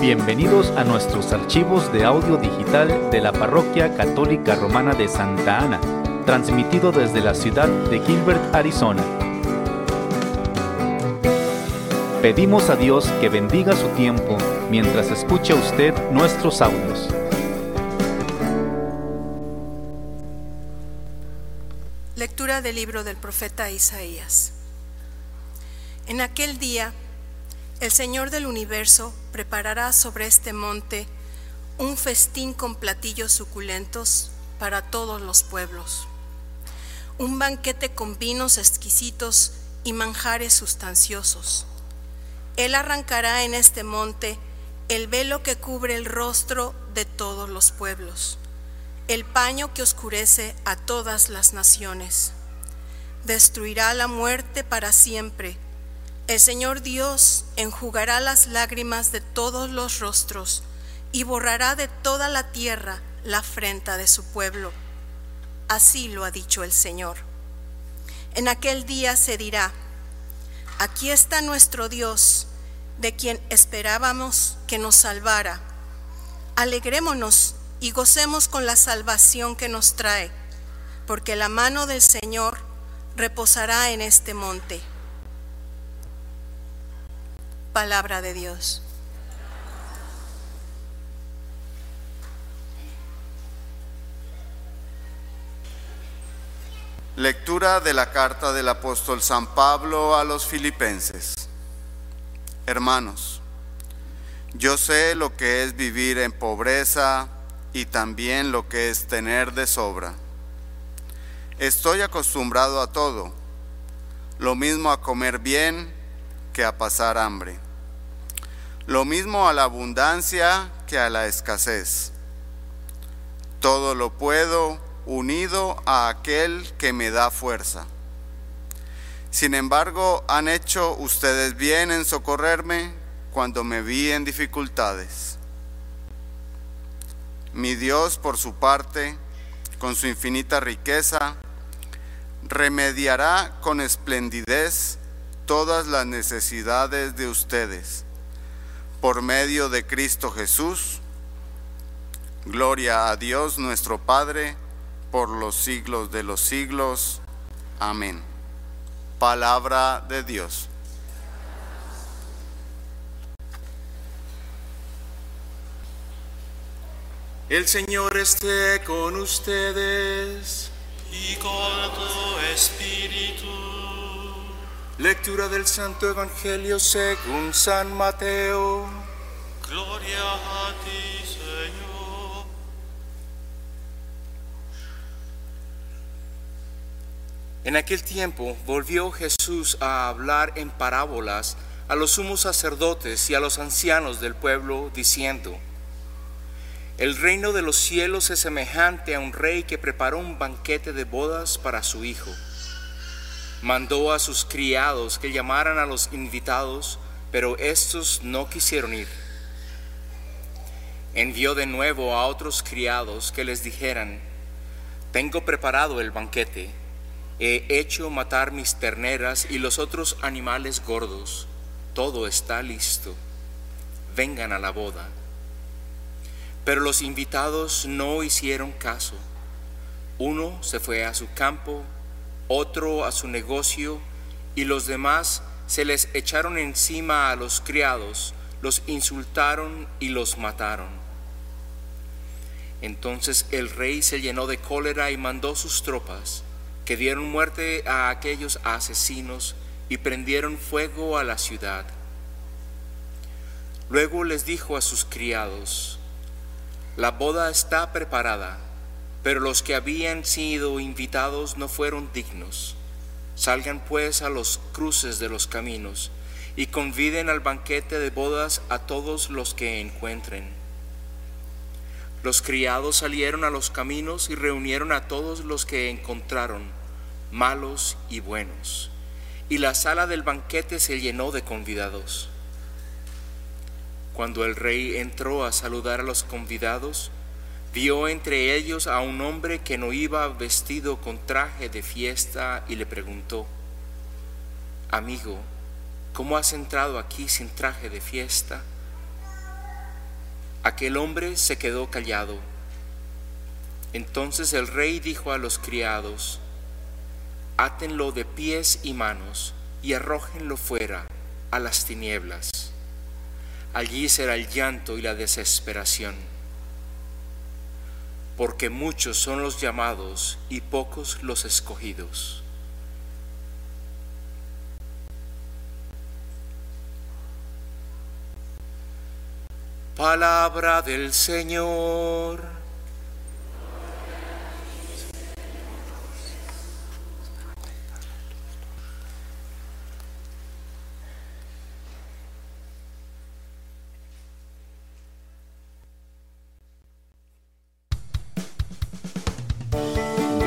Bienvenidos a nuestros archivos de audio digital de la Parroquia Católica Romana de Santa Ana, transmitido desde la ciudad de Gilbert, Arizona. Pedimos a Dios que bendiga su tiempo mientras escucha usted nuestros audios. Lectura del libro del profeta Isaías. En aquel día, el Señor del universo preparará sobre este monte un festín con platillos suculentos para todos los pueblos, un banquete con vinos exquisitos y manjares sustanciosos. Él arrancará en este monte el velo que cubre el rostro de todos los pueblos, el paño que oscurece a todas las naciones. Destruirá la muerte para siempre el Señor Dios enjugará las lágrimas de todos los rostros y borrará de toda la tierra la afrenta de su pueblo. Así lo ha dicho el Señor. En aquel día se dirá, aquí está nuestro Dios, de quien esperábamos que nos salvara. Alegrémonos y gocemos con la salvación que nos trae, porque la mano del Señor reposará en este monte Palabra de Dios. Lectura de la carta del apóstol San Pablo a los filipenses. Hermanos, yo sé lo que es vivir en pobreza y también lo que es tener de sobra. Estoy acostumbrado a todo, lo mismo a comer bien que a pasar hambre. Lo mismo a la abundancia que a la escasez. Todo lo puedo unido a aquel que me da fuerza. Sin embargo, han hecho ustedes bien en socorrerme cuando me vi en dificultades. Mi Dios, por su parte, con su infinita riqueza, remediará con esplendidez todas las necesidades de ustedes. Por medio de Cristo Jesús, gloria a Dios nuestro Padre, por los siglos de los siglos. Amén. Palabra de Dios. El Señor esté con ustedes y con tu espíritu Lectura del Santo Evangelio según San Mateo. Gloria a ti, Señor. En aquel tiempo volvió Jesús a hablar en parábolas a los sumos sacerdotes y a los ancianos del pueblo, diciendo, El reino de los cielos es semejante a un rey que preparó un banquete de bodas para su hijo mandó a sus criados que llamaran a los invitados, pero estos no quisieron ir. Envió de nuevo a otros criados que les dijeran, tengo preparado el banquete, he hecho matar mis terneras y los otros animales gordos, todo está listo, vengan a la boda. Pero los invitados no hicieron caso. Uno se fue a su campo, otro a su negocio, y los demás se les echaron encima a los criados, los insultaron y los mataron. Entonces el rey se llenó de cólera y mandó sus tropas, que dieron muerte a aquellos asesinos y prendieron fuego a la ciudad. Luego les dijo a sus criados, la boda está preparada pero los que habían sido invitados no fueron dignos. Salgan pues a los cruces de los caminos y conviden al banquete de bodas a todos los que encuentren. Los criados salieron a los caminos y reunieron a todos los que encontraron, malos y buenos, y la sala del banquete se llenó de convidados. Cuando el rey entró a saludar a los convidados, Vio entre ellos a un hombre que no iba vestido con traje de fiesta y le preguntó, Amigo, ¿cómo has entrado aquí sin traje de fiesta? Aquel hombre se quedó callado. Entonces el rey dijo a los criados, átenlo de pies y manos y arrójenlo fuera a las tinieblas. Allí será el llanto y la desesperación, porque muchos son los llamados y pocos los escogidos. Palabra del Señor.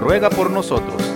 ruega por nosotros.